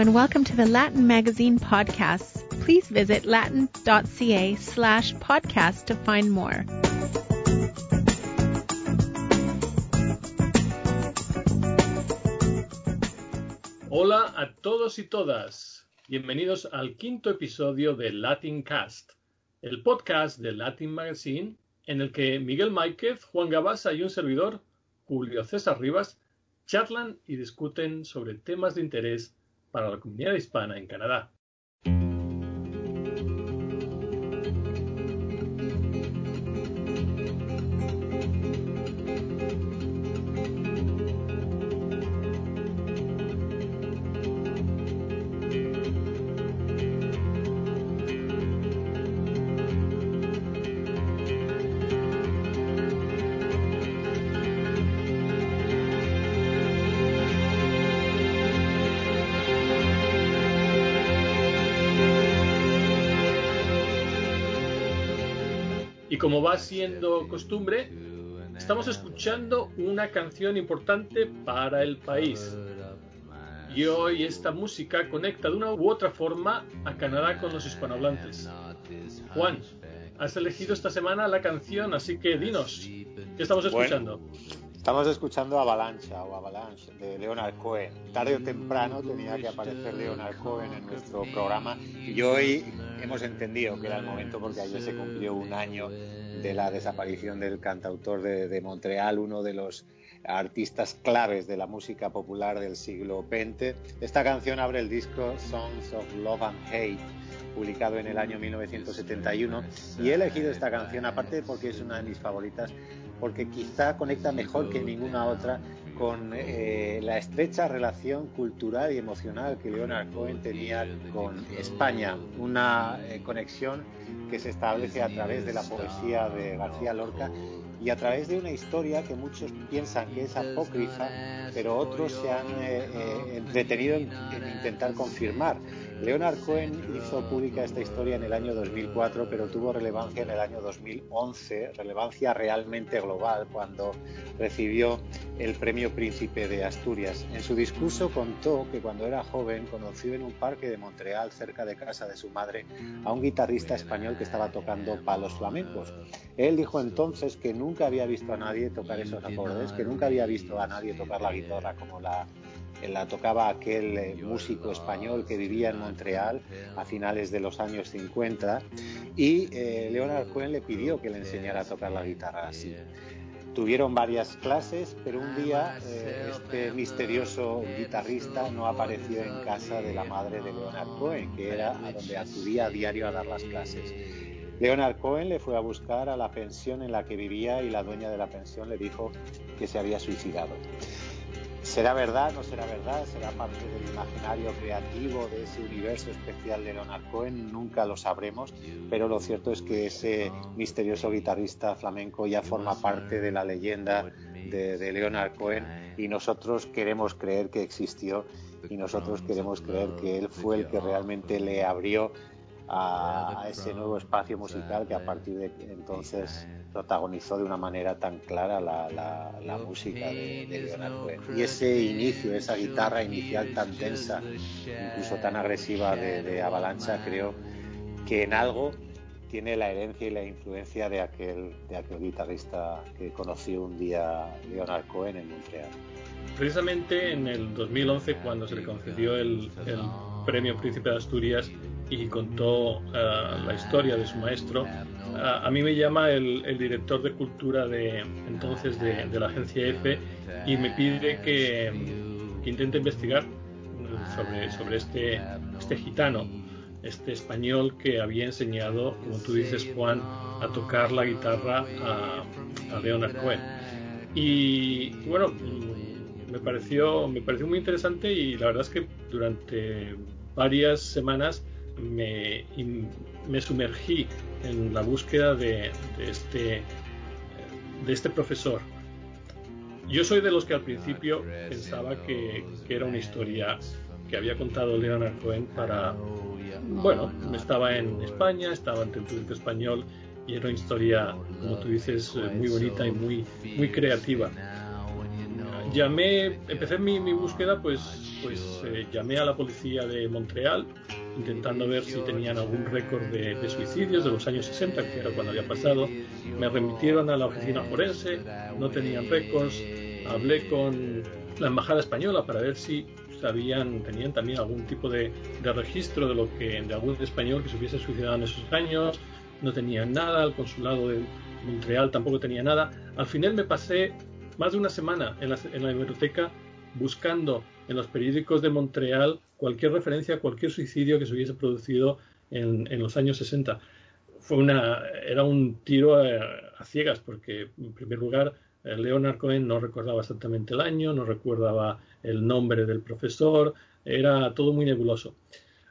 and welcome to the Latin Magazine podcasts. Please visit latin.ca slash podcast to find more. Hola a todos y todas. Bienvenidos al quinto episodio de Latin Cast, el podcast de Latin Magazine en el que Miguel Máiquez, Juan Gabasa y un servidor, Julio César Rivas, charlan y discuten sobre temas de interés para la comunidad hispana en Canadá. Como va siendo costumbre, estamos escuchando una canción importante para el país. Y hoy esta música conecta de una u otra forma a Canadá con los hispanohablantes. Juan, has elegido esta semana la canción, así que dinos, ¿qué estamos escuchando? Estamos escuchando Avalancha o Avalanche de Leonard Cohen. Tarde o temprano tenía que aparecer Leonard Cohen en nuestro programa y hoy hemos entendido que era el momento porque ayer se cumplió un año de la desaparición del cantautor de, de Montreal, uno de los artistas claves de la música popular del siglo XX. Esta canción abre el disco Songs of Love and Hate publicado en el año 1971 y he elegido esta canción aparte porque es una de mis favoritas porque quizá conecta mejor que ninguna otra con eh, la estrecha relación cultural y emocional que Leonard Cohen tenía con España, una eh, conexión que se establece a través de la poesía de García Lorca y a través de una historia que muchos piensan que es apócrifa, pero otros se han eh, entretenido en intentar confirmar. Leonard Cohen hizo pública esta historia en el año 2004, pero tuvo relevancia en el año 2011, relevancia realmente global, cuando recibió el Premio Príncipe de Asturias. En su discurso contó que cuando era joven conoció en un parque de Montreal, cerca de casa de su madre, a un guitarrista español que estaba tocando palos flamencos. Él dijo entonces que nunca había visto a nadie tocar esos acordes, que nunca había visto a nadie tocar la guitarra como la la tocaba aquel eh, músico español que vivía en Montreal a finales de los años 50 y eh, Leonard Cohen le pidió que le enseñara a tocar la guitarra así. Tuvieron varias clases, pero un día eh, este misterioso guitarrista no apareció en casa de la madre de Leonard Cohen, que era a donde acudía a diario a dar las clases. Leonard Cohen le fue a buscar a la pensión en la que vivía y la dueña de la pensión le dijo que se había suicidado. ¿Será verdad? ¿No será verdad? ¿Será parte del imaginario creativo de ese universo especial de Leonard Cohen? Nunca lo sabremos, pero lo cierto es que ese misterioso guitarrista flamenco ya forma parte de la leyenda de, de Leonard Cohen y nosotros queremos creer que existió y nosotros queremos creer que él fue el que realmente le abrió a, ese nuevo espacio musical que a partir de entonces protagonizó de una manera tan clara la, la, música de, de, Leonard Cohen. Y ese inicio, esa guitarra inicial tan tensa, incluso tan agresiva de, de Avalancha, creo que en algo tiene la herencia y la influencia de aquel, de aquel guitarrista que conoció un día Leonard Cohen en Montreal. Precisamente en el 2011, cuando se le concedió el, el premio Príncipe de Asturias, y contó eh, la historia de su maestro, a, mí me llama el, director de cultura de entonces de, la agencia EFE y me pide que, intente investigar sobre, sobre este, este gitano, este español que había enseñado, como tú dices Juan, a tocar la guitarra a, a Leonard Cohen. Y bueno, me pareció, me pareció muy interesante y la verdad es que durante varias semanas me, me sumergí en la búsqueda de, este, de este profesor. Yo soy de los que al principio pensaba que, era una historia que había contado Leonard Cohen para, bueno, estaba en España, estaba ante el público español y era una historia, como tú dices, muy bonita y muy, muy creativa. Llamé, empecé mi, mi búsqueda, pues, pues eh, llamé a la policía de Montreal intentando ver si tenían algún récord de, de, suicidios de los años 60, que era cuando había pasado. Me remitieron a la oficina forense, no tenían récords. Hablé con la embajada española para ver si sabían, tenían también algún tipo de, de registro de lo que de algún español que se hubiese suicidado en esos años. No tenían nada, el consulado de Montreal tampoco tenía nada. Al final me pasé más de una semana en la, biblioteca buscando en los periódicos de Montreal cualquier referencia a cualquier suicidio que se hubiese producido en, los años 60. Fue una, era un tiro a, ciegas porque, en primer lugar, Leonard Cohen no recordaba exactamente el año, no recordaba el nombre del profesor, era todo muy nebuloso.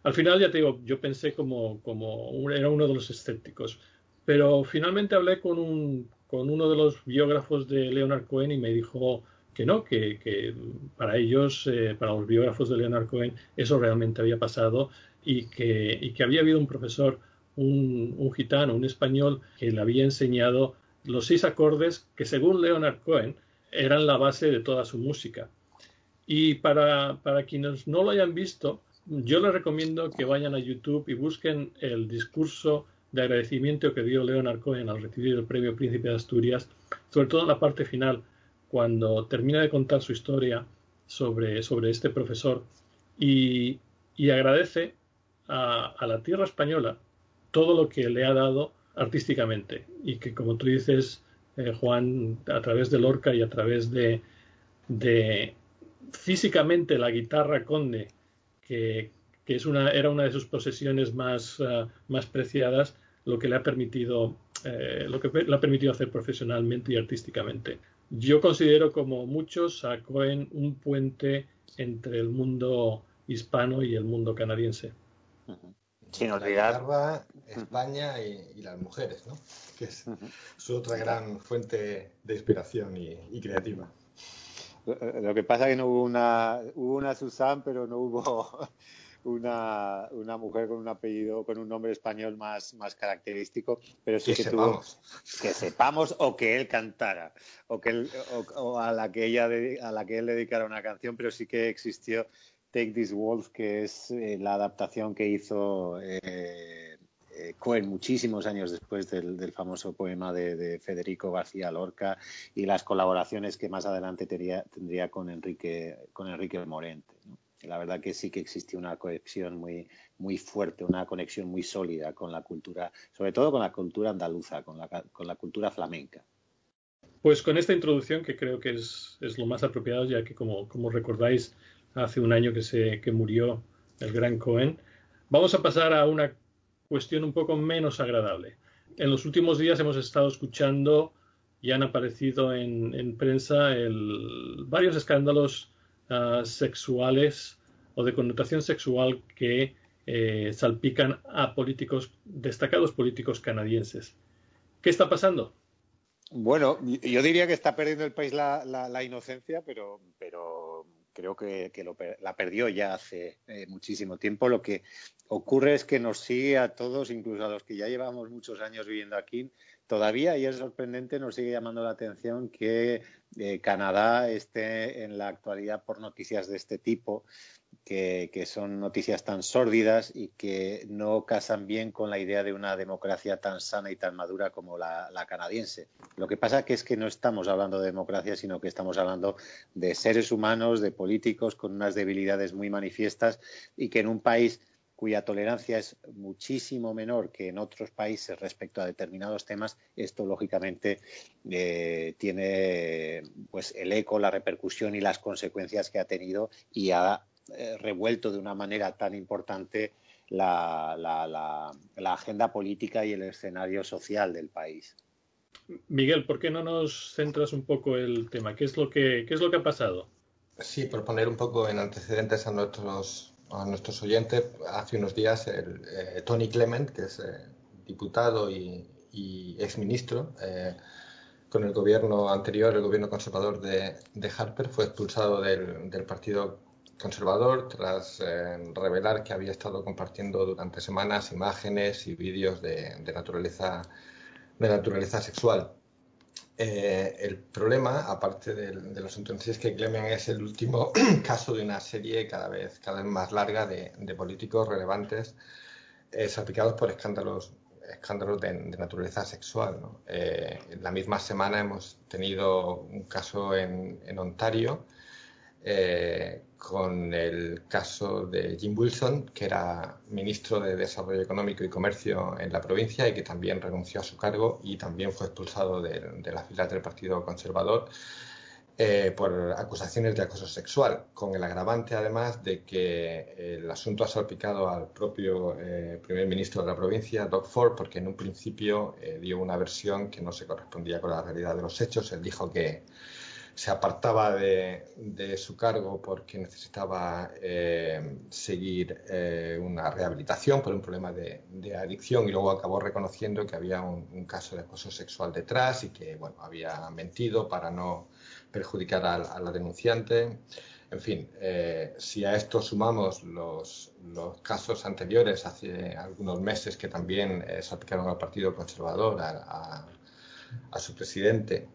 Al final, ya te digo, yo pensé como, como era uno de los escépticos, pero finalmente hablé con, un, con uno de los biógrafos de Leonard Cohen y me dijo, que no, que, para ellos, eh, para los biógrafos de Leonard Cohen, eso realmente había pasado y que, y que había habido un profesor, un, un, gitano, un español, que le había enseñado los seis acordes que según Leonard Cohen eran la base de toda su música. Y para, para quienes no lo hayan visto, yo les recomiendo que vayan a YouTube y busquen el discurso de agradecimiento que dio Leonard Cohen al recibir el premio Príncipe de Asturias, sobre todo en la parte final, cuando termina de contar su historia sobre, sobre este profesor y, y agradece a, la tierra española todo lo que le ha dado artísticamente y que como tú dices eh, Juan a través de Lorca y a través de, de físicamente la guitarra conde que, que es una, era una de sus posesiones más, uh, más preciadas lo que le ha permitido eh, lo que le ha permitido hacer profesionalmente y artísticamente yo considero como muchos a Cohen un puente entre el mundo hispano y el mundo canadiense. Sin olvidar la España y, y, las mujeres, ¿no? que es su otra gran fuente de inspiración y, y creativa. Lo que pasa es que no hubo una, hubo una Susan, pero no hubo una, una, mujer con un apellido, con un nombre español más, más característico, pero sí que, tuvo que sepamos o que él cantara o que él, o, o a la que ella a la que él dedicara una canción, pero sí que existió Take This Wolf, que es eh, la adaptación que hizo eh, eh, Cohen muchísimos años después del, del famoso poema de, de, Federico García Lorca y las colaboraciones que más adelante tendría, tendría con Enrique con Enrique Morente. ¿no? La verdad que sí que existe una conexión muy, muy fuerte, una conexión muy sólida con la cultura, sobre todo con la cultura andaluza, con la, con la cultura flamenca. Pues con esta introducción, que creo que es, es lo más apropiado, ya que como, como, recordáis, hace un año que, se, que murió el gran Cohen, vamos a pasar a una cuestión un poco menos agradable. En los últimos días hemos estado escuchando y han aparecido en, en prensa el, varios escándalos uh, sexuales o de connotación sexual que eh, salpican a políticos, destacados políticos canadienses. ¿Qué está pasando? Bueno, yo diría que está perdiendo el país la, la, la inocencia, pero, pero creo que, que la perdió ya hace eh, muchísimo tiempo. Lo que ocurre es que nos sigue a todos, incluso a los que ya llevamos muchos años viviendo aquí, todavía, y es sorprendente, nos sigue llamando la atención que eh, Canadá esté en la actualidad por noticias de este tipo, que, son noticias tan sórdidas y que no casan bien con la idea de una democracia tan sana y tan madura como la, la canadiense. Lo que pasa que es que no estamos hablando de democracia, sino que estamos hablando de seres humanos, de políticos con unas debilidades muy manifiestas y que en un país cuya tolerancia es muchísimo menor que en otros países respecto a determinados temas, esto lógicamente eh, tiene pues el eco, la repercusión y las consecuencias que ha tenido y ha eh, revuelto de una manera tan importante la, la, la, la, agenda política y el escenario social del país. Miguel, ¿por qué no nos centras un poco el tema? ¿Qué es lo que, qué es lo que ha pasado? Sí, por poner un poco en antecedentes a nuestros a nuestros oyentes, hace unos días el, eh, Tony Clement, que es eh, diputado y, y exministro eh, con el gobierno anterior, el gobierno conservador de, de Harper, fue expulsado del, del Partido Conservador tras eh, revelar que había estado compartiendo durante semanas imágenes y vídeos de, de, naturaleza, de naturaleza sexual. eh, el problema, aparte del, del asunto en sí, es que Clemen es el último caso de una serie cada vez, cada vez más larga de, políticos relevantes eh, salpicados por escándalos, escándalos de, naturaleza sexual. Eh, en la misma semana hemos tenido un caso en, en Ontario eh, con el caso de Jim Wilson, que era ministro de Desarrollo Económico y Comercio en la provincia y que también renunció a su cargo y también fue expulsado de, de las filas del Partido Conservador eh, por acusaciones de acoso sexual, con el agravante además de que el asunto ha salpicado al propio eh, primer ministro de la provincia, Doug Ford, porque en un principio dio una versión que no se correspondía con la realidad de los hechos. Él dijo que se apartaba de, su cargo porque necesitaba eh, seguir eh, una rehabilitación por un problema de, adicción y luego acabó reconociendo que había un, caso de acoso sexual detrás y que bueno, había mentido para no perjudicar a, la denunciante. En fin, eh, si a esto sumamos los, casos anteriores, hace algunos meses, que también se aplicaron al Partido Conservador, a, a su presidente,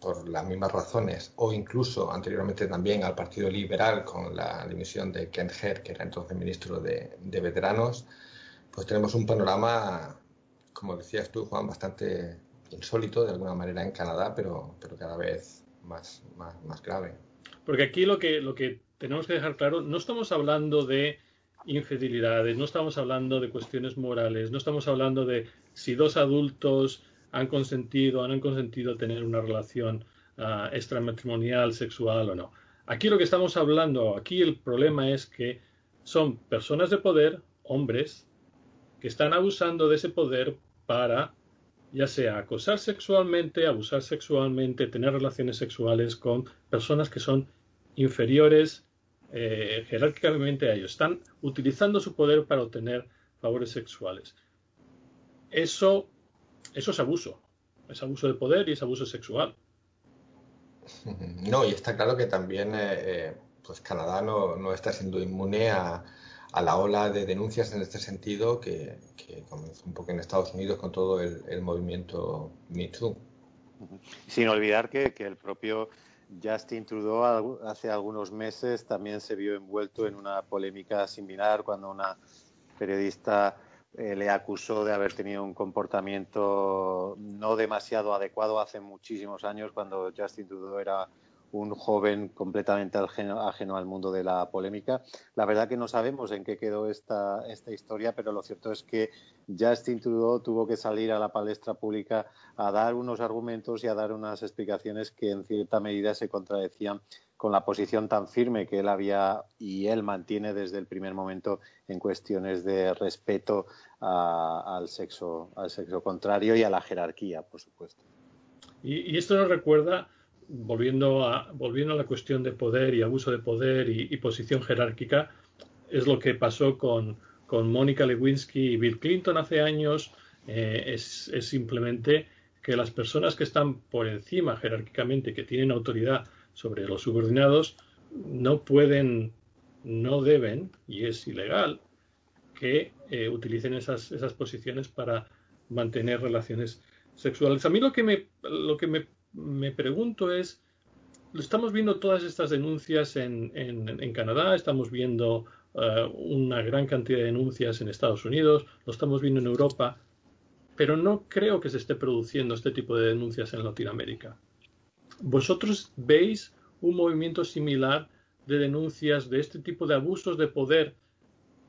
por las mismas razones, o incluso anteriormente también al Partido Liberal con la dimisión de Ken Herr, que era entonces ministro de, veteranos, pues tenemos un panorama, como decías tú, Juan, bastante insólito de alguna manera en Canadá, pero, pero cada vez más, más, más grave. Porque aquí lo que, lo que tenemos que dejar claro, no estamos hablando de infidelidades, no estamos hablando de cuestiones morales, no estamos hablando de si dos adultos han consentido, han consentido tener una relación uh, extramatrimonial, sexual o no. Aquí lo que estamos hablando, aquí el problema es que son personas de poder, hombres, que están abusando de ese poder para, ya sea acosar sexualmente, abusar sexualmente, tener relaciones sexuales con personas que son inferiores eh, jerárquicamente a ellos. Están utilizando su poder para obtener favores sexuales. Eso eso es abuso. Es abuso de poder y es abuso sexual. No, y está claro que también eh, eh, pues Canadá no, está siendo inmune a, la ola de denuncias en este sentido que, comenzó un poco en Estados Unidos con todo el, movimiento Me Too. Sin olvidar que, que, el propio Justin Trudeau hace algunos meses también se vio envuelto en una polémica similar cuando una periodista eh, le acusó de haber tenido un comportamiento no demasiado adecuado hace muchísimos años, cuando Justin Trudeau era un joven completamente ajeno, al mundo de la polémica. La verdad que no sabemos en qué quedó esta, esta historia, pero lo cierto es que Justin Trudeau tuvo que salir a la palestra pública a dar unos argumentos y a dar unas explicaciones que en cierta medida se contradecían con la posición tan firme que él había y él mantiene desde el primer momento en cuestiones de respeto al sexo al sexo contrario y a la jerarquía, por supuesto. Y, esto nos recuerda, volviendo a, volviendo a la cuestión de poder y abuso de poder y, posición jerárquica, es lo que pasó con, con Mónica Lewinsky y Bill Clinton hace años. Eh, es simplemente que las personas que están por encima jerárquicamente, que tienen autoridad, sobre los subordinados no pueden, no deben, y es ilegal, que eh, utilicen esas, esas posiciones para mantener relaciones sexuales. A mí lo que me, lo que me, me pregunto es, lo estamos viendo todas estas denuncias en, en, Canadá, estamos viendo eh, una gran cantidad de denuncias en Estados Unidos, lo estamos viendo en Europa, pero no creo que se esté produciendo este tipo de denuncias en Latinoamérica. ¿Vosotros veis un movimiento similar de denuncias de este tipo de abusos de poder,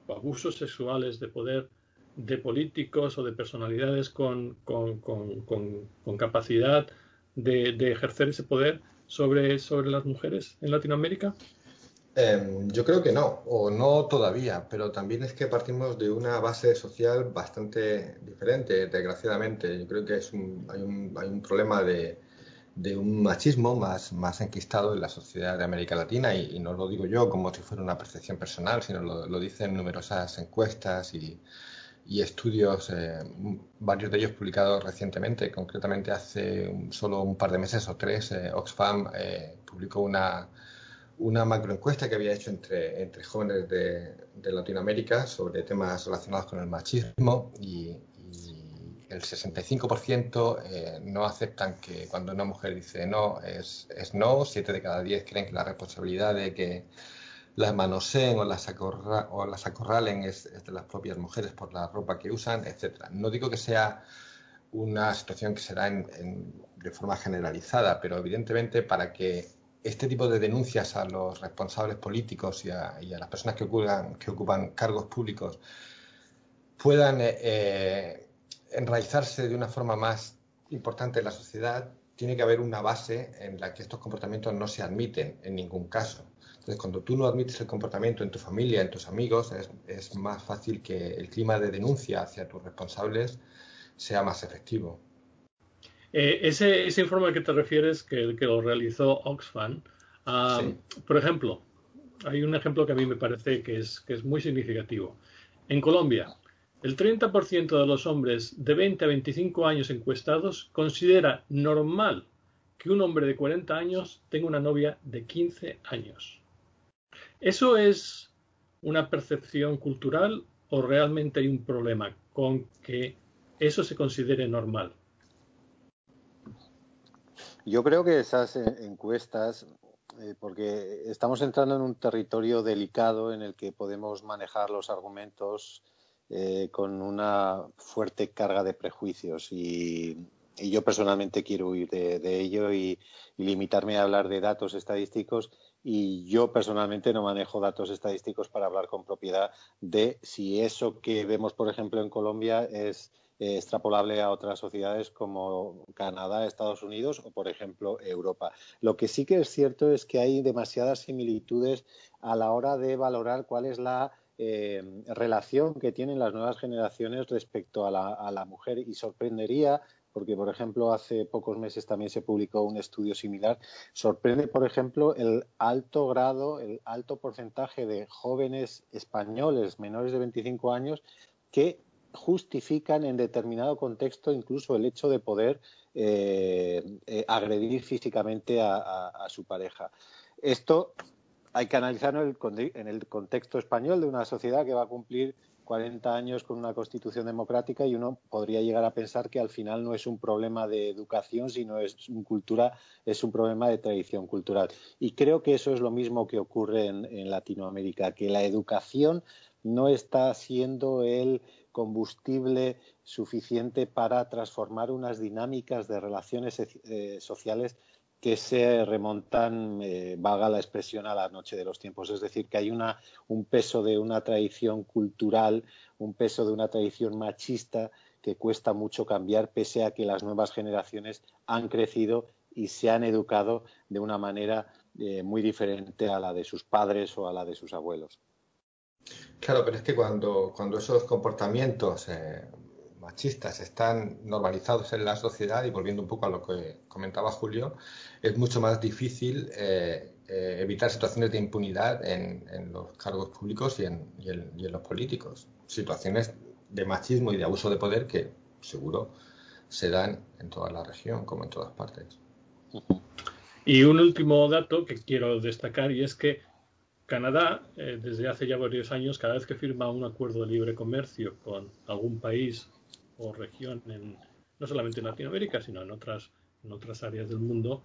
abusos sexuales de poder de políticos o de personalidades con, capacidad de, ejercer ese poder sobre, sobre las mujeres en Latinoamérica? Em, yo creo que no, o no todavía, pero también es que partimos de una base social bastante diferente, desgraciadamente. Yo creo que es hay, un, hay un problema de, de un machismo más, más enquistado en la sociedad de América Latina. Y, no lo digo yo como si fuera una percepción personal, sino lo, dicen numerosas encuestas y, estudios, eh, varios de ellos publicados recientemente, concretamente hace solo un par de meses o tres, eh, Oxfam eh, publicó una, una macroencuesta que había hecho entre, entre jóvenes de, de Latinoamérica sobre temas relacionados con el machismo y, el 65% eh, no aceptan que cuando una mujer dice no es, es no, 7 de cada 10 creen que la responsabilidad de que las manoseen o las, o acorralen es, de las propias mujeres por la ropa que usan, etc. No digo que sea una situación que será de forma generalizada, pero evidentemente para que este tipo de denuncias a los responsables políticos y a, las personas que ocupan, que ocupan cargos públicos puedan eh, eh, enraizarse de una forma más importante en la sociedad, tiene que haber una base en la que estos comportamientos no se admiten en ningún caso. Entonces, cuando tú no admites el comportamiento en tu familia, en tus amigos, es, más fácil que el clima de denuncia hacia tus responsables sea más efectivo. Eh, ese, informe al que te refieres, que, que lo realizó Oxfam, ah, por ejemplo, hay un ejemplo que a mí me parece que es, que es muy significativo. En Colombia, el 30% de los hombres de 20 a 25 años encuestados considera normal que un hombre de 40 años tenga una novia de 15 años. ¿Eso es una percepción cultural o realmente hay un problema con que eso se considere normal? Yo creo que esas encuestas, eh, porque estamos entrando en un territorio delicado en el que podemos manejar los argumentos eh, con una fuerte carga de prejuicios y, yo personalmente quiero huir de, ello y, limitarme a hablar de datos estadísticos y yo personalmente no manejo datos estadísticos para hablar con propiedad de si eso que vemos, por ejemplo, en Colombia es eh, extrapolable a otras sociedades como Canadá, Estados Unidos o, por ejemplo, Europa. Lo que sí que es cierto es que hay demasiadas similitudes a la hora de valorar cuál es la eh, relación que tienen las nuevas generaciones respecto a la, mujer y sorprendería porque, por ejemplo, hace pocos meses también se publicó un estudio similar. Sorprende, por ejemplo, el alto grado, el alto porcentaje de jóvenes españoles menores de 25 años que justifican en determinado contexto incluso el hecho de poder eh, eh, agredir físicamente a, su pareja. Esto hay que analizarlo en el, contexto español de una sociedad que va a cumplir 40 años con una constitución democrática y uno podría llegar a pensar que al final no es un problema de educación, sino es un cultura, es un problema de tradición cultural. Y creo que eso es lo mismo que ocurre en, Latinoamérica, que la educación no está siendo el combustible suficiente para transformar unas dinámicas de relaciones eh, sociales que se remontan, eh, vaga la expresión, a la noche de los tiempos. Es decir, que hay una, un peso de una tradición cultural, un peso de una tradición machista que cuesta mucho cambiar, pese a que las nuevas generaciones han crecido y se han educado de una manera eh, muy diferente a la de sus padres o a la de sus abuelos. Claro, pero es que cuando, cuando esos comportamientos eh, machistas están normalizados en la sociedad y volviendo un poco a lo que comentaba Julio, es mucho más difícil eh, eh, evitar situaciones de impunidad en, los cargos públicos y en, los políticos. Situaciones de machismo y de abuso de poder que seguro se dan en toda la región como en todas partes. Y un último dato que quiero destacar y es que Canadá, eh, desde hace ya varios años, cada vez que firma un acuerdo de libre comercio con algún país o región, en, no solamente en Latinoamérica, sino en otras, en otras áreas del mundo,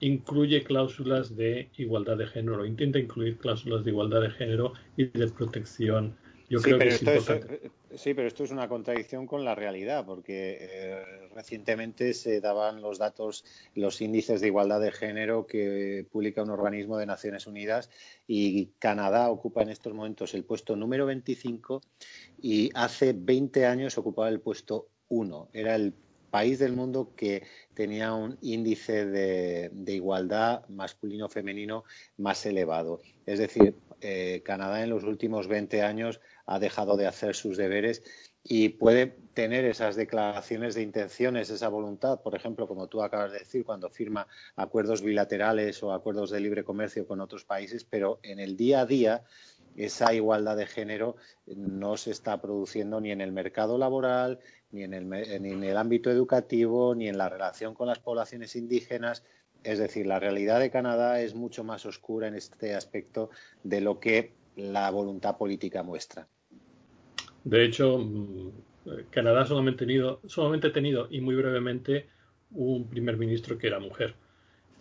incluye cláusulas de igualdad de género, intenta incluir cláusulas de igualdad de género y de protección. Yo sí, creo que es importante. sí, pero esto es una contradicción con la realidad, porque eh, recientemente se daban los datos, los índices de igualdad de género que publica un organismo de Naciones Unidas y Canadá ocupa en estos momentos el puesto número 25 y hace 20 años ocupaba el puesto 1. Era el país del mundo que tenía un índice de, igualdad masculino-femenino más elevado. Es decir, eh, Canadá en los últimos 20 años ha dejado de hacer sus deberes y puede tener esas declaraciones de intenciones, esa voluntad, por ejemplo, como tú acabas de decir, cuando firma acuerdos bilaterales o acuerdos de libre comercio con otros países, pero en el día a día esa igualdad de género no se está produciendo ni en el mercado laboral, ni en el, en el ámbito educativo, ni en la relación con las poblaciones indígenas. Es decir, la realidad de Canadá es mucho más oscura en este aspecto de lo que la voluntad política muestra. De hecho, mm, Canadá solamente ha tenido, solamente tenido y muy brevemente un primer ministro que era mujer.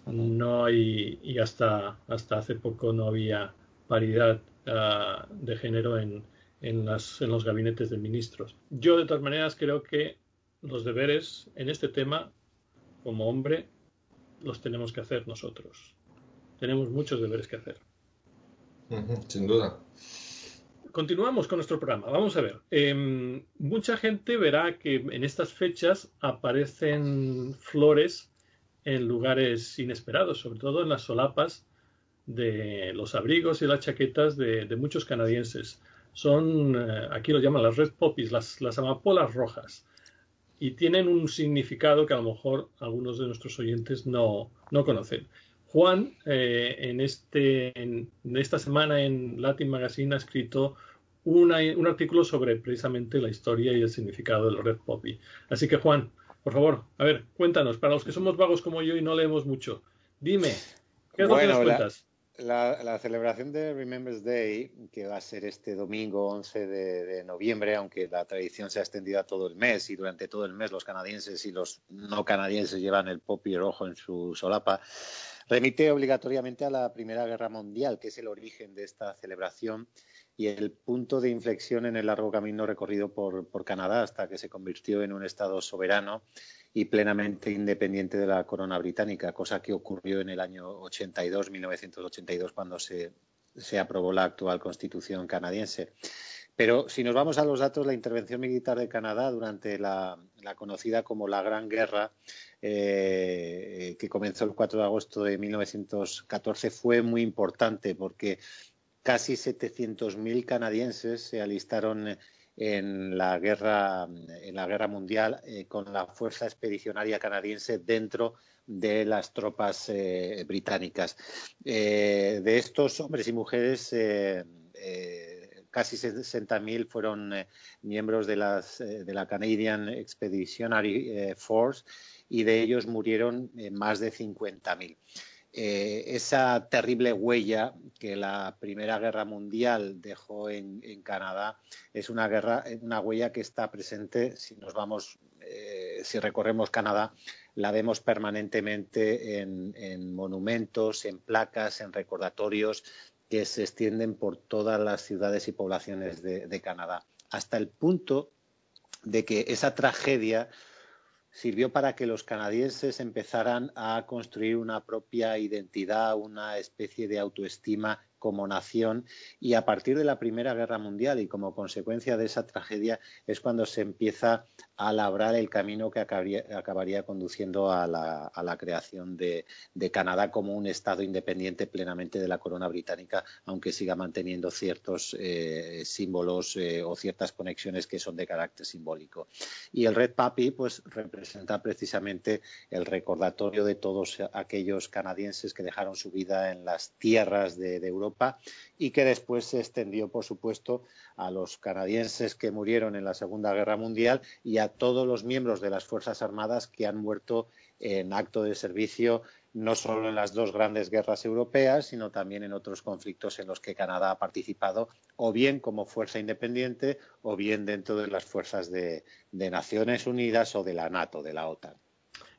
No hay, y hasta, hasta hace poco no había paridad ah, de género en, en, las, en los gabinetes de ministros. Yo de todas maneras creo que los deberes en este tema, como hombre, los tenemos que hacer nosotros. Tenemos muchos deberes que hacer. sin duda. Continuamos con nuestro programa. Vamos a ver. Em, mucha gente verá que en estas fechas aparecen flores en lugares inesperados, sobre todo en las solapas de los abrigos y las chaquetas de, muchos canadienses. Son, eh, aquí lo llaman las red poppies, las, las amapolas rojas y tienen un significado que a lo mejor algunos de nuestros oyentes no, conocen. Juan, eh, en, este, en, esta semana en Latin Magazine ha escrito un artículo sobre precisamente la historia y el significado del Red Poppy. Así que Juan, por favor, a ver, cuéntanos, para los que somos vagos como yo y no leemos mucho, dime, ¿qué es lo que nos cuentas? La, celebración de Remembrance Day, que va a ser este domingo 11 de, noviembre, aunque la tradición se ha extendido a todo el mes y durante todo el mes los canadienses y los no canadienses llevan el poppy rojo en su solapa, remite obligatoriamente a la Primera Guerra Mundial, que es el origen de esta celebración y el punto de inflexión en el largo camino recorrido por, Canadá hasta que se convirtió en un Estado soberano y plenamente independiente de la corona británica, cosa que ocurrió en el año 82, 1982, cuando se, aprobó la actual constitución canadiense. Pero si nos vamos a los datos, la intervención militar de Canadá durante la, conocida como la Gran Guerra, eh, que comenzó el 4 de agosto de 1914, fue muy importante porque casi 700.000 canadienses se alistaron en la guerra, en la guerra mundial eh, con la fuerza expedicionaria canadiense dentro de las tropas eh, británicas. De estos hombres y mujeres, casi 60.000 fueron miembros de, las, de la Canadian Expeditionary Force y de ellos murieron más de 50.000. Eh, esa terrible huella que la Primera Guerra Mundial dejó en, Canadá es una guerra, una huella que está presente si nos vamos, eh, si recorremos Canadá, la vemos permanentemente en, monumentos, en placas, en recordatorios que se extienden por todas las ciudades y poblaciones de Canadá, hasta el punto de que esa tragedia sirvió para que los canadienses empezaran a construir una propia identidad, una especie de autoestima como nación y a partir de la Primera Guerra Mundial y como consecuencia de esa tragedia es cuando se empieza a labrar el camino que acabaría, conduciendo a la, creación de, Canadá como un Estado independiente plenamente de la corona británica, aunque siga manteniendo ciertos eh, símbolos eh, o ciertas conexiones que son de carácter simbólico. Y el Red Papi pues representa precisamente el recordatorio de todos aquellos canadienses que dejaron su vida en las tierras de Europa y que después se extendió, por supuesto, a los canadienses que murieron en la Segunda Guerra Mundial y a todos los miembros de las Fuerzas Armadas que han muerto en acto de servicio no solo en las dos grandes guerras europeas, sino también en otros conflictos en los que Canadá ha participado, o bien como fuerza independiente, o bien dentro de las fuerzas de, Naciones Unidas o de la NATO, de la OTAN.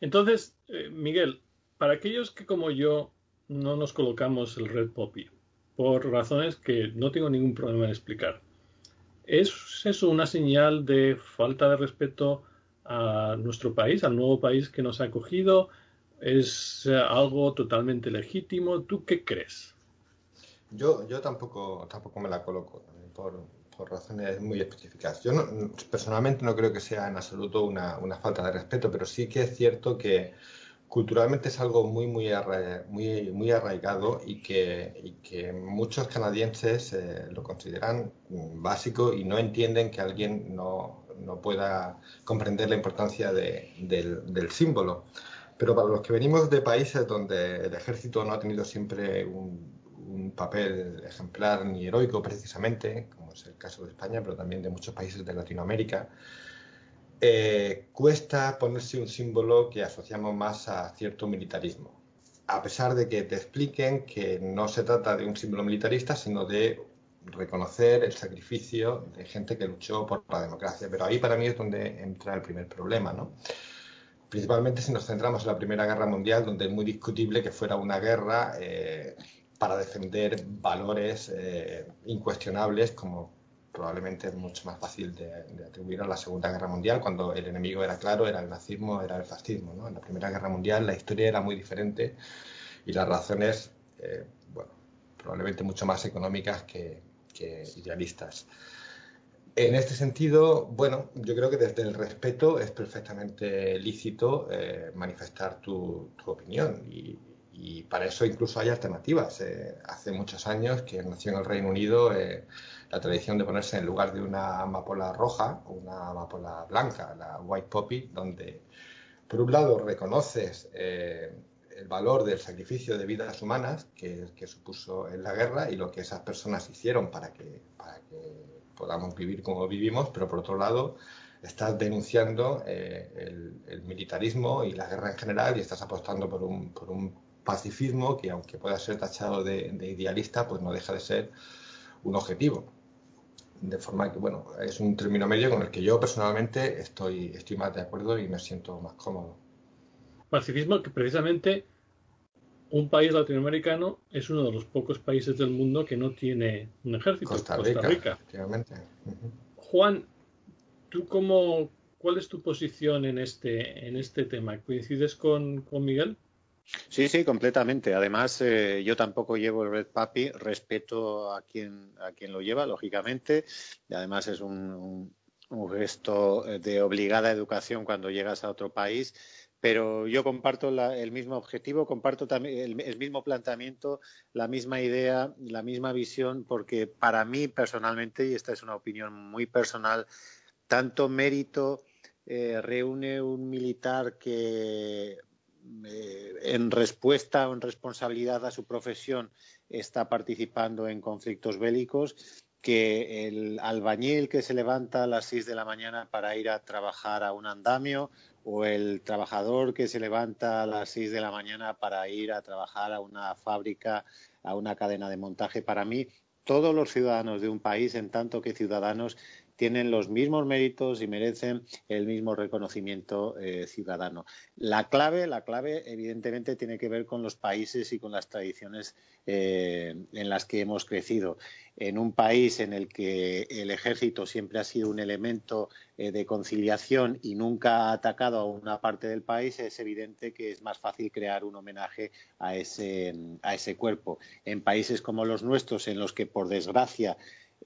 Entonces, eh, Miguel, para aquellos que como yo no nos colocamos el Red Poppy, por razones que no tengo ningún problema en explicar. ¿Es eso una señal de falta de respeto a nuestro país, al nuevo país que nos ha acogido? ¿Es algo totalmente legítimo? ¿Tú qué crees? Yo, yo tampoco, tampoco me la coloco por, razones muy específicas. Yo personalmente no creo que sea en absoluto una, una falta de respeto, pero sí que es cierto que culturalmente es algo muy, muy, muy, muy arraigado y que, muchos canadienses eh, lo consideran básico y no entienden que alguien no, no pueda comprender la importancia del, símbolo. Pero para los que venimos de países donde el ejército no ha tenido siempre un papel ejemplar ni heroico precisamente, como es el caso de España, pero también de muchos países de Latinoamérica, eh, cuesta ponerse un símbolo que asociamos más a cierto militarismo, a pesar de que te expliquen que no se trata de un símbolo militarista, sino de reconocer el sacrificio de gente que luchó por la democracia. Pero ahí para mí es donde entra el primer problema, ¿no? Principalmente si nos centramos en la Primera Guerra Mundial, donde es muy discutible que fuera una guerra eh, para defender valores eh, incuestionables como probablemente es mucho más fácil de, atribuir a la Segunda Guerra Mundial, cuando el enemigo era claro, era el nazismo, era el fascismo. ¿no? En la Primera Guerra Mundial la historia era muy diferente y las razones, eh, bueno, probablemente mucho más económicas que, idealistas. En este sentido, bueno, yo creo que desde el respeto es perfectamente lícito eh, manifestar tu, opinión y, para eso incluso hay alternativas. Eh, hace muchos años que nació en el Reino Unido la tradición de ponerse en lugar de una amapola roja, una amapola blanca, la white poppy, donde por un lado reconoces eh, el valor del sacrificio de vidas humanas que, supuso en la guerra y lo que esas personas hicieron para que, para que podamos vivir como vivimos, pero por otro lado estás denunciando eh, el, militarismo y la guerra en general y estás apostando por un, por un pacifismo que aunque pueda ser tachado de, de idealista, pues no deja de ser un objetivo de forma que, bueno, es un término medio con el que yo personalmente estoy, estoy más de acuerdo y me siento más cómodo. Pacifismo que precisamente un país latinoamericano es uno de los pocos países del mundo que no tiene un ejército. Costa Rica. Juan, ¿tú cómo, cuál es tu posición en este, en este tema? ¿Coincides con, con Miguel? Sí, sí, completamente. Además, eh, yo tampoco llevo el Red Papi, respeto a quien, a quien lo lleva, lógicamente. Y además es un, gesto de obligada educación cuando llegas a otro país. Pero yo comparto el mismo objetivo, comparto también el, mismo planteamiento, la misma idea, la misma visión, porque para mí personalmente, y esta es una opinión muy personal, tanto mérito eh, reúne un militar que eh, en respuesta o en responsabilidad a su profesión está participando en conflictos bélicos, que el albañil que se levanta a las 6 de la mañana para ir a trabajar a un andamio o el trabajador que se levanta a las 6 de la mañana para ir a trabajar a una fábrica, a una cadena de montaje. Para mí, todos los ciudadanos de un país, en tanto que ciudadanos, tienen los mismos méritos y merecen el mismo reconocimiento eh, ciudadano. La clave, la clave, evidentemente, tiene que ver con los países y con las tradiciones eh, en las que hemos crecido. En un país en el que el ejército siempre ha sido un elemento eh, de conciliación y nunca ha atacado a una parte del país, es evidente que es más fácil crear un homenaje a ese, a ese cuerpo. En países como los nuestros, en los que, por desgracia,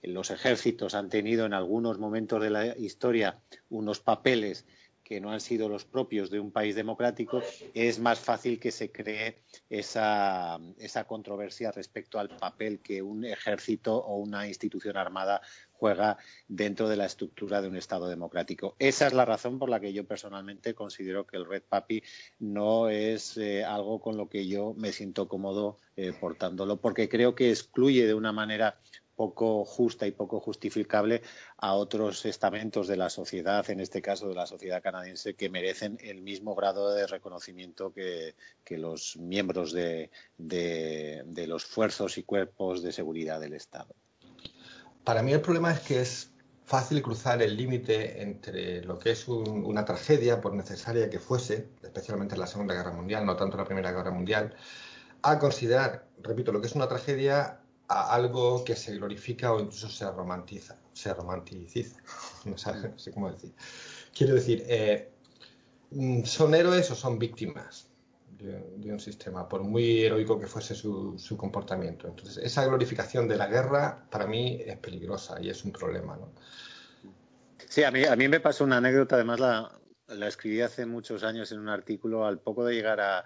los ejércitos han tenido en algunos momentos de la historia unos papeles que no han sido los propios de un país democrático, es más fácil que se cree esa, controversia respecto al papel que un ejército o una institución armada juega dentro de la estructura de un Estado democrático. Esa es la razón por la que yo personalmente considero que el Red Papi no es eh, algo con lo que yo me siento cómodo eh, portándolo, porque creo que excluye de una manera poco justa y poco justificable a otros estamentos de la sociedad, en este caso de la sociedad canadiense, que merecen el mismo grado de reconocimiento que, los miembros de, los fuerzos y cuerpos de seguridad del Estado. Para mí el problema es que es fácil cruzar el límite entre lo que es una tragedia, por necesaria que fuese, especialmente en la Segunda Guerra Mundial, no tanto la Primera Guerra Mundial, a considerar, repito, lo que es una tragedia a algo que se glorifica o incluso se romantiza, se romanticiza, no, sé cómo decir. Quiero decir, eh, mm, ¿son héroes o son víctimas de, un sistema, por muy heroico que fuese su, comportamiento? Entonces, esa glorificación de la guerra para mí es peligrosa y es un problema. ¿no? Sí, a mí, a mí me pasó una anécdota, además la, la escribí hace muchos años en un artículo, al poco de llegar a,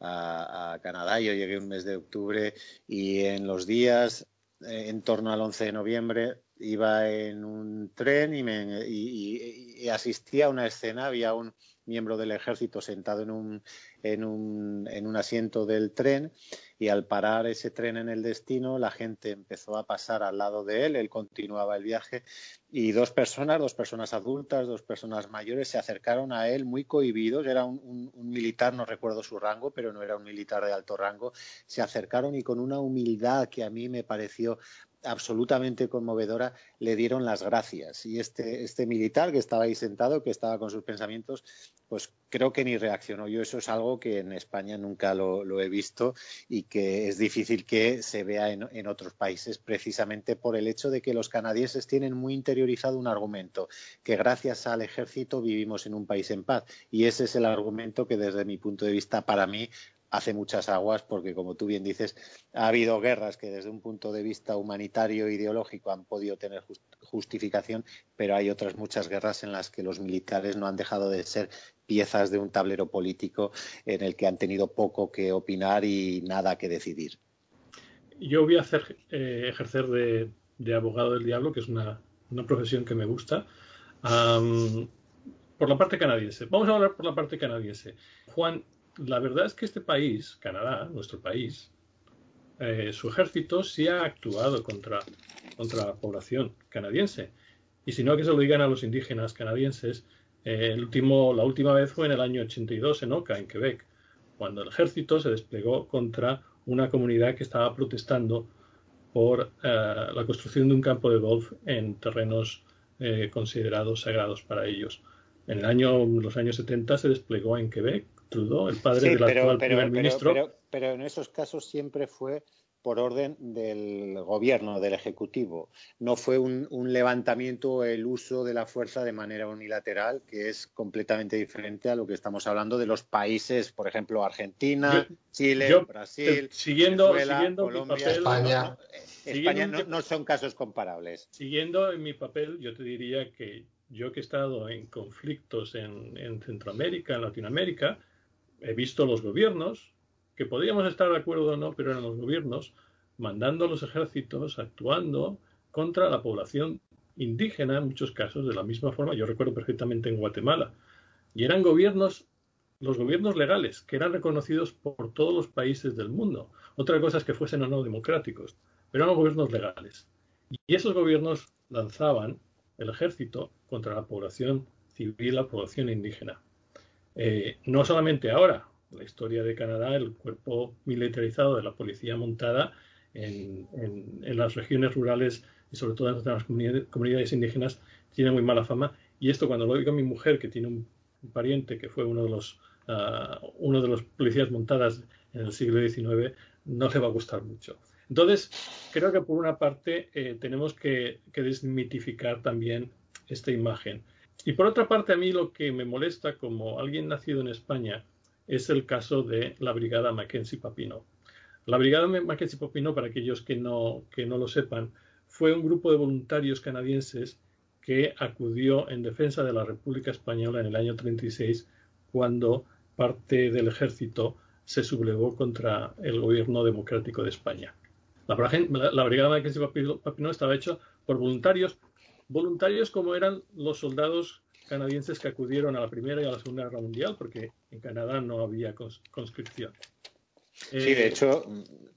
a, Canadá. Yo llegué un mes de octubre y en los días eh, en torno al 11 de noviembre iba en un tren y, me, y, asistía a una escena. Había un miembro del ejército sentado en un, en un, en un asiento del tren y al parar ese tren en el destino la gente empezó a pasar al lado de él, él continuaba el viaje y dos personas, dos personas adultas, dos personas mayores se acercaron a él muy cohibidos, era un, militar, no recuerdo su rango, pero no era un militar de alto rango, se acercaron y con una humildad que a mí me pareció absolutamente conmovedora, le dieron las gracias. Y este, este militar que estaba ahí sentado, que estaba con sus pensamientos, pues creo que ni reaccionó. Yo eso es algo que en España nunca lo, he visto y que es difícil que se vea en, en, otros países precisamente por el hecho de que los canadienses tienen muy interiorizado un argumento, que gracias al ejército vivimos en un país en paz. Y ese es el argumento que desde mi punto de vista, para mí, hace muchas aguas porque, como tú bien dices, ha habido guerras que desde un punto de vista humanitario e ideológico han podido tener justificación, pero hay otras muchas guerras en las que los militares no han dejado de ser piezas de un tablero político en el que han tenido poco que opinar y nada que decidir. Yo voy a hacer, eh, ejercer de, abogado del diablo, que es una, profesión que me gusta. por la parte canadiense. Vamos a hablar por la parte canadiense. Juan, la verdad es que este país, Canadá, nuestro país, eh, su ejército sí ha actuado contra, contra la población canadiense. Y si no, que se lo digan a los indígenas canadienses. Eh, el último, la última vez fue en el año 82 en Oka, en Quebec, cuando el ejército se desplegó contra una comunidad que estaba protestando por eh, la construcción de un campo de golf en terrenos considerados sagrados para ellos. En el año, los años 70 se desplegó en Quebec Trudeau, el padre del actual primer ministro. Pero, en esos casos siempre fue por orden del gobierno, del ejecutivo. No fue un, levantamiento o el uso de la fuerza de manera unilateral, que es completamente diferente a lo que estamos hablando de los países, por ejemplo, Argentina, Chile, Brasil, siguiendo, Colombia, España. España no son casos comparables. Siguiendo en mi papel, yo te diría que yo que he estado en conflictos en, Centroamérica, en Latinoamérica, he visto los gobiernos, que podríamos estar de acuerdo o no, pero eran los gobiernos mandando los ejércitos, actuando contra la población indígena en muchos casos, de la misma forma, yo recuerdo perfectamente en Guatemala, y eran gobiernos, los gobiernos legales, que eran reconocidos por todos los países del mundo. Otra cosa es que fuesen o no democráticos, pero eran gobiernos legales. Y esos gobiernos lanzaban el ejército contra la población civil, la población indígena. Eh, no solamente ahora, la historia de Canadá, el cuerpo militarizado de la policía montada en, las regiones rurales y sobre todo en las comunidades, indígenas tiene muy mala fama. Y esto cuando lo digo a mi mujer, que tiene un, pariente que fue uno de los ah, uno de los policías montadas en el siglo XIX, no le va a gustar mucho. Entonces, creo que por una parte eh, tenemos que desmitificar también esta imagen. Y por otra parte, a mí lo que me molesta como alguien nacido en España es el caso de la Brigada Mackenzie Papino. La Brigada Mackenzie Papino, para aquellos que no, que no lo sepan, fue un grupo de voluntarios canadienses que acudió en defensa de la República Española en el año 36 cuando parte del ejército se sublevó contra el gobierno democrático de España. La, la Brigada Mackenzie Papino estaba hecha por voluntarios voluntarios como eran los soldados canadienses que acudieron a la Primera y a la Segunda Guerra Mundial, porque en Canadá no había conscripción. Sí, de eh, hecho,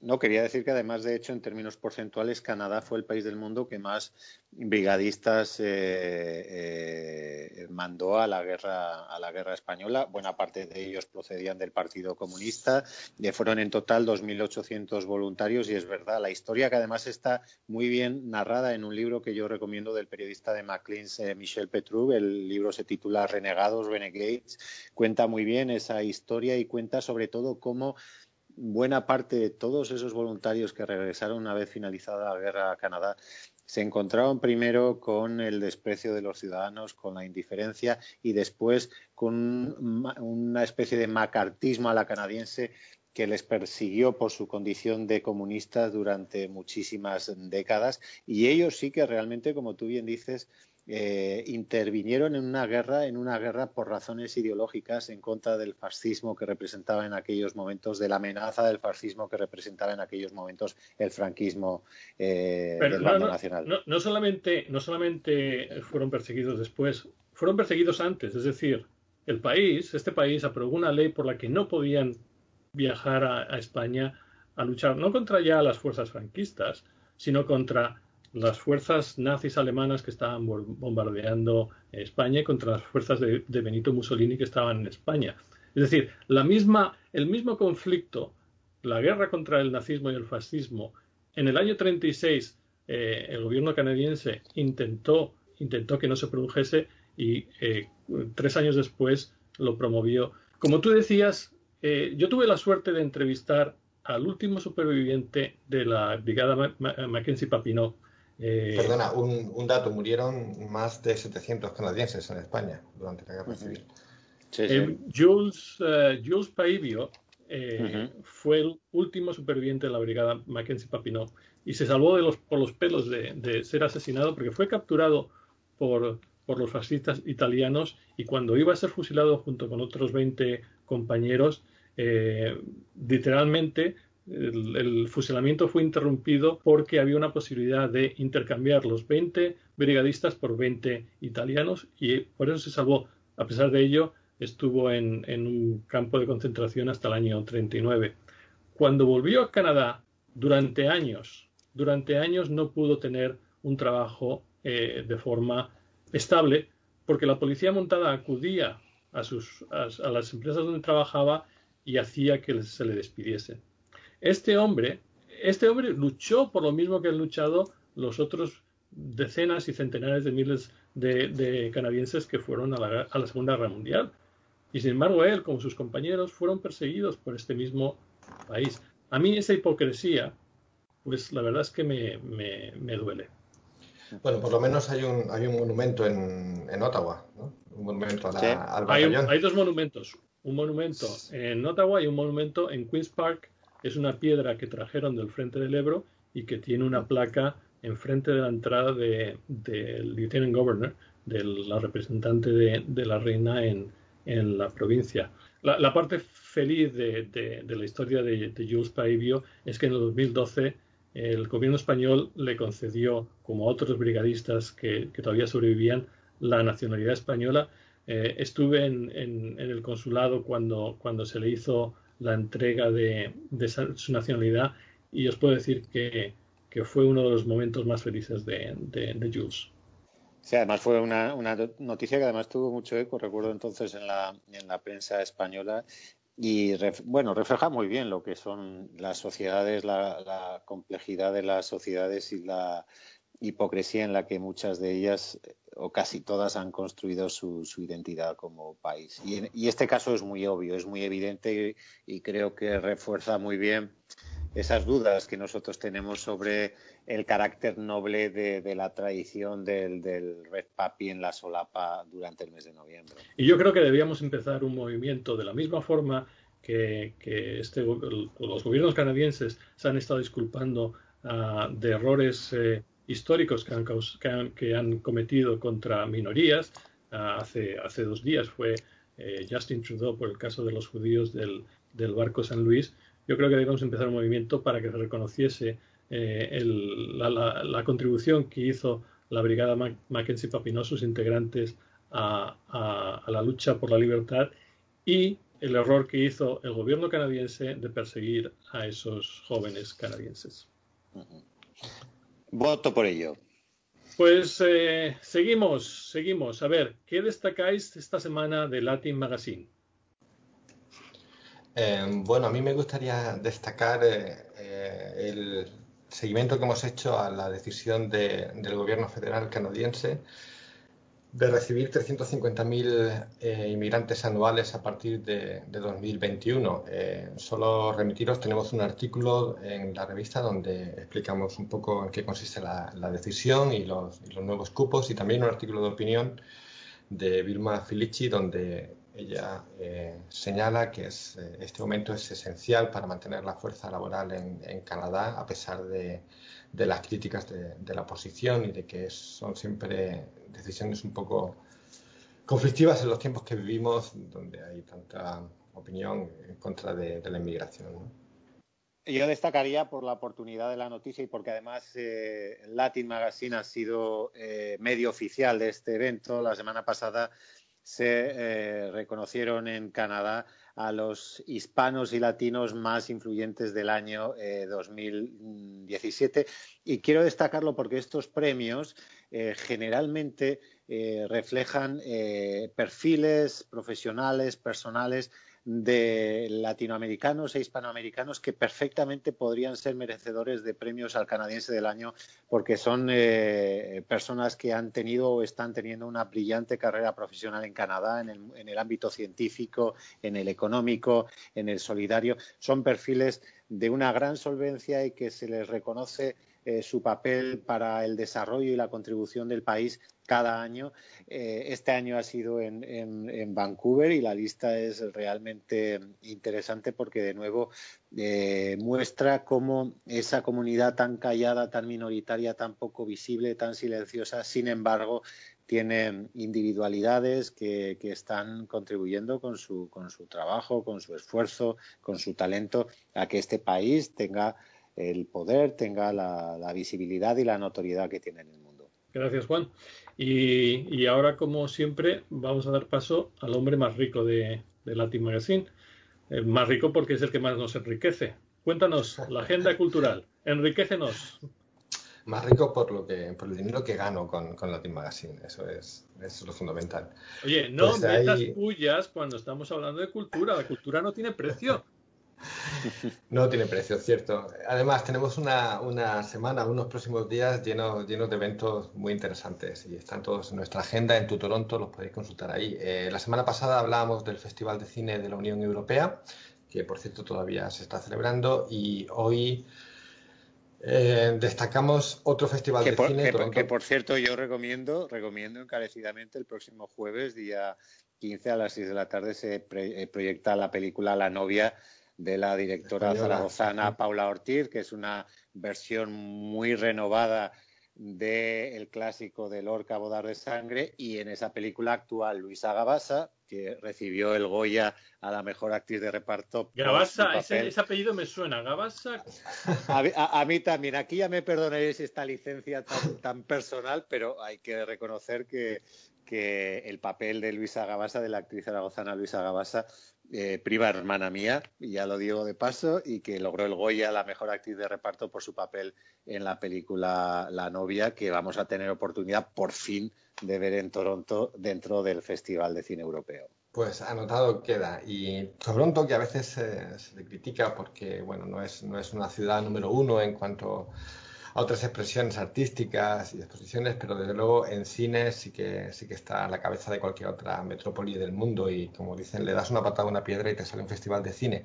no quería decir que además, de hecho, en términos porcentuales, Canadá fue el país del mundo que más brigadistas eh, eh, mandó a la guerra a la guerra española. Buena parte de ellos procedían del Partido Comunista. fueron en total 2.800 voluntarios y es verdad la historia que además está muy bien narrada en un libro que yo recomiendo del periodista de Maclean, Michel Petru. El libro se titula Renegados, Renegades. Cuenta muy bien esa historia y cuenta sobre todo cómo buena parte de todos esos voluntarios que regresaron una vez finalizada la guerra a Canadá se encontraban primero con el desprecio de los ciudadanos, con la indiferencia y después con una especie de macartismo a la canadiense que les persiguió por su condición de comunistas durante muchísimas décadas. Y ellos sí que realmente, como tú bien dices, eh, intervinieron en una guerra, en una guerra por razones ideológicas en contra del fascismo que representaba en aquellos momentos, de la amenaza del fascismo que representaba en aquellos momentos el franquismo eh, del bando nacional. No, solamente, no solamente fueron perseguidos después, fueron perseguidos antes, es decir, el país, este país aprobó una ley por la que no podían viajar a España a luchar no contra ya las fuerzas franquistas, sino contra las fuerzas nazis alemanas que estaban bombardeando España contra las fuerzas de, Benito Mussolini que estaban en España. Es decir, la misma, el mismo conflicto, la guerra contra el nazismo y el fascismo, en el año 36 eh, el gobierno canadiense intentó, intentó que no se produjese y eh, tres años después lo promovió. Como tú decías, eh, yo tuve la suerte de entrevistar al último superviviente de la brigada Mackenzie Papineau. Perdona, un, dato, murieron más de 700 canadienses en España durante la guerra civil. Jules, Jules Paivio fue el último superviviente de la brigada Mackenzie Papineau y se salvó de los, por los pelos de, ser asesinado porque fue capturado por, por, los fascistas italianos y cuando iba a ser fusilado junto con otros 20 compañeros, eh, literalmente el, fusilamiento fue interrumpido porque había una posibilidad de intercambiar los 20 brigadistas por 20 italianos y por eso se salvó. A pesar de ello, estuvo en, un campo de concentración hasta el año 39. Cuando volvió a Canadá, durante años durante años no pudo tener un trabajo eh, de forma estable porque la policía montada acudía a, sus, a, las empresas donde trabajaba y hacía que se le despidiesen. Este hombre, este hombre luchó por lo mismo que han luchado los otros decenas y centenares de miles de, canadienses que fueron a la, a la, Segunda Guerra Mundial. Y sin embargo, él, como sus compañeros, fueron perseguidos por este mismo país. A mí esa hipocresía pues la verdad es que me, me, duele. Bueno, por lo menos hay un, hay un monumento en, en Ottawa, ¿no? Un monumento a la, al hay, hay, dos monumentos. Un monumento en Ottawa y un monumento en Queen's Park. Es una piedra que trajeron del frente del Ebro y que tiene una placa enfrente de la entrada del de, Lieutenant Governor, de la representante de, la reina en, la provincia. La, parte feliz de, la historia de, Jules Paivio es que en el 2012 el gobierno español le concedió, como a otros brigadistas que, todavía sobrevivían, la nacionalidad española. Eh, estuve en, el consulado cuando se le hizo la entrega de, su nacionalidad y os puedo decir que, fue uno de los momentos más felices de, Jules. Sí, además fue una, noticia que además tuvo mucho eco, recuerdo entonces en la, en la prensa española y bueno, refleja muy bien lo que son las sociedades, la, complejidad de las sociedades y la hipocresía en la que muchas de ellas o casi todas han construido su, identidad como país. Y, este caso es muy obvio, es muy evidente y, creo que refuerza muy bien esas dudas que nosotros tenemos sobre el carácter noble de, la tradición del, del, Red Papi en la solapa durante el mes de noviembre. Y yo creo que debíamos empezar un movimiento de la misma forma que, este, los gobiernos canadienses se han estado disculpando ah, de errores eh, históricos que han, que, han, cometido contra minorías. Ah, hace, hace dos días fue eh, Justin Trudeau por el caso de los judíos del, barco San Luis yo creo que debemos empezar un movimiento para que se reconociese eh, la, contribución que hizo la Brigada Mackenzie Papineau, sus integrantes, a, la lucha por la libertad y el error que hizo el gobierno canadiense de perseguir a esos jóvenes canadienses. Voto por ello. Pues eh, seguimos, seguimos. A ver, ¿qué destacáis esta semana de Latin Magazine? Em, bueno, a mí me gustaría destacar eh, eh, el seguimiento que hemos hecho a la decisión del gobierno federal canadiense de recibir 350.000 eh, inmigrantes anuales a partir de, 2021. solo remitiros, tenemos un artículo en la revista donde explicamos un poco en qué consiste la, decisión y los, nuevos cupos y también un artículo de opinión de Vilma Filici donde ella eh, señala que es, eh, este aumento es esencial para mantener la fuerza laboral en, Canadá, a pesar de, las críticas de, la oposición y de que son siempre decisiones un poco conflictivas en los tiempos que vivimos, donde hay tanta opinión en contra de, la inmigración. Yo destacaría por la oportunidad de la noticia y porque además eh, Latin Magazine ha sido medio oficial de este evento. La semana pasada se eh, reconocieron en Canadá a los hispanos y latinos más influyentes del año 2017. Eh, y quiero destacarlo porque estos premios eh, generalmente reflejan perfiles profesionales, personales de latinoamericanos e hispanoamericanos que perfectamente podrían ser merecedores de premios al canadiense del año porque son eh, personas que han tenido o están teniendo una brillante carrera profesional en Canadá en el, en el ámbito científico, en el económico, en el solidario. Son perfiles de una gran solvencia y que se les reconoce eh, su papel para el desarrollo y la contribución del país cada año. Eh, este año ha sido en, Vancouver y la lista es realmente interesante porque de nuevo eh, muestra cómo esa comunidad tan callada, tan minoritaria, tan poco visible, tan silenciosa, sin embargo, tiene individualidades que, están contribuyendo con su, con su trabajo, con su esfuerzo, con su talento a que este país tenga el poder, tenga la, visibilidad y la notoriedad que tiene en el mundo. Gracias, Juan. Y, ahora, como siempre, vamos a dar paso al hombre más rico de, Latin Magazine. El más rico porque es el que más nos enriquece. Cuéntanos la agenda cultural. Enriquecenos. Más rico por lo que por el dinero que gano con, Latin Magazine. Eso es, lo fundamental. Oye, no pues metas pullas cuando estamos hablando de cultura. La cultura no tiene precio. No tiene precio, cierto. Además, tenemos una, semana, unos próximos días llenos, llenos de eventos muy interesantes y están todos en nuestra agenda en tu Toronto, los podéis consultar ahí. Eh, la semana pasada hablábamos del Festival de Cine de la Unión Europea, que por cierto todavía se está celebrando, y hoy eh, destacamos otro festival de cine. Que, que, por cierto yo recomiendo, recomiendo encarecidamente el próximo jueves, día 15 a las 6 de la tarde, se eh, proyecta la película La novia de la directora zaragozana Paula Ortiz, que es una versión muy renovada del clásico de Lorca Bodar de Sangre y en esa película actúa Luisa Gabasa, que recibió el Goya a la mejor actriz de reparto. Gabasa, ese, apellido me suena, Gabasa. A, mí también, aquí ya me perdonaréis esta licencia tan, personal, pero hay que reconocer que, que el papel de Luisa Gabasa, de la actriz zaragozana Luisa Gabasa, eh, prima hermana mía, ya lo digo de paso, y que logró el Goya, la mejor actriz de reparto, por su papel en la película La novia, que vamos a tener oportunidad por fin de ver en Toronto dentro del Festival de Cine Europeo. Pues anotado queda. Y Toronto, que a veces se le critica porque bueno, no es, no es una ciudad número uno en cuanto a otras expresiones artísticas y exposiciones, pero desde luego en cine sí que, sí que está a la cabeza de cualquier otra metrópoli del mundo y como dicen, le das una patada a una piedra y te sale un festival de cine.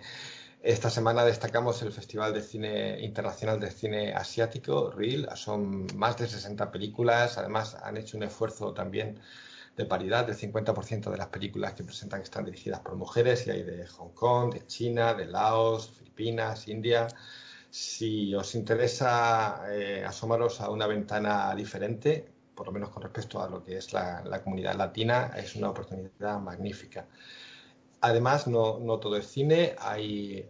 Esta semana destacamos el Festival de Cine Internacional de Cine Asiático, REEL. Son más de 60 películas. Además, han hecho un esfuerzo también de paridad. del 50% de las películas que presentan están dirigidas por mujeres y hay de Hong Kong, de China, de Laos, Filipinas, India. Si os interesa eh, asomaros a una ventana diferente, por lo menos con respecto a lo que es la, comunidad latina, es una oportunidad magnífica. Además, no, todo es cine. Hay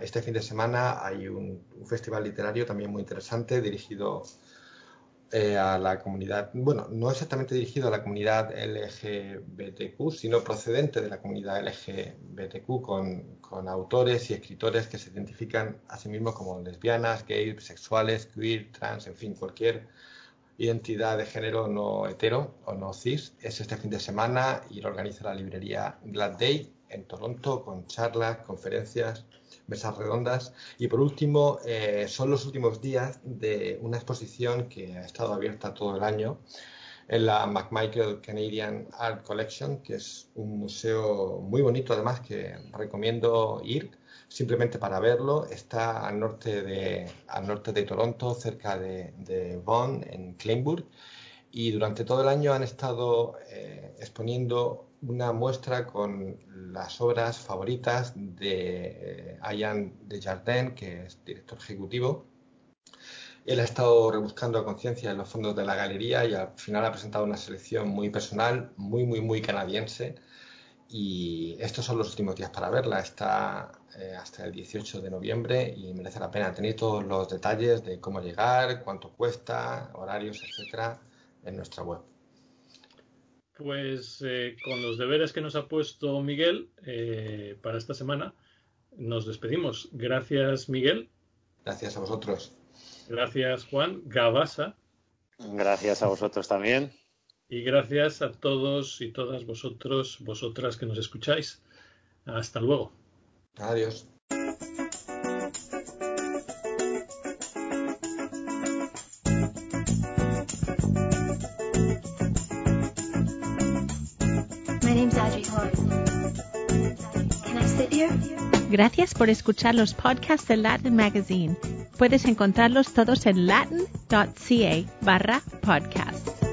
este fin de semana hay un, festival literario también muy interesante dirigido eh, a la comunidad, bueno, no exactamente dirigido a la comunidad LGBTQ, sino procedente de la comunidad LGBTQ con, con autores y escritores que se identifican a sí mismos como lesbianas, gays, bisexuales, queer, trans, en fin, cualquier identidad de género no hetero o no cis. Es este fin de semana y lo organiza la librería Glad Day en Toronto con charlas, conferencias, mesas redondas. Y por último, eh, son los últimos días de una exposición que ha estado abierta todo el año en la McMichael Canadian Art Collection, que es un museo muy bonito además que recomiendo ir simplemente para verlo. Está al norte de, al norte de Toronto, cerca de, de Vaughan, en Kleinburg. Y durante todo el año han estado eh, exponiendo una muestra con las obras favoritas de eh, de Desjardins, que es director ejecutivo. Él ha estado rebuscando a conciencia en los fondos de la galería y al final ha presentado una selección muy personal, muy, muy, muy canadiense. Y estos son los últimos días para verla. Está eh, hasta el 18 de noviembre y merece la pena. tener todos los detalles de cómo llegar, cuánto cuesta, horarios, etcétera, en nuestra web. Pues eh, con los deberes que nos ha puesto Miguel eh, para esta semana, nos despedimos. Gracias, Miguel. Gracias a vosotros. Gracias, Juan. Gabasa. Gracias a vosotros también. Y gracias a todos y todas vosotros, vosotras que nos escucháis. Hasta luego. Adiós. Gracias por escuchar los podcasts de Latin Magazine. Puedes encontrarlos todos en latin.ca barra podcast.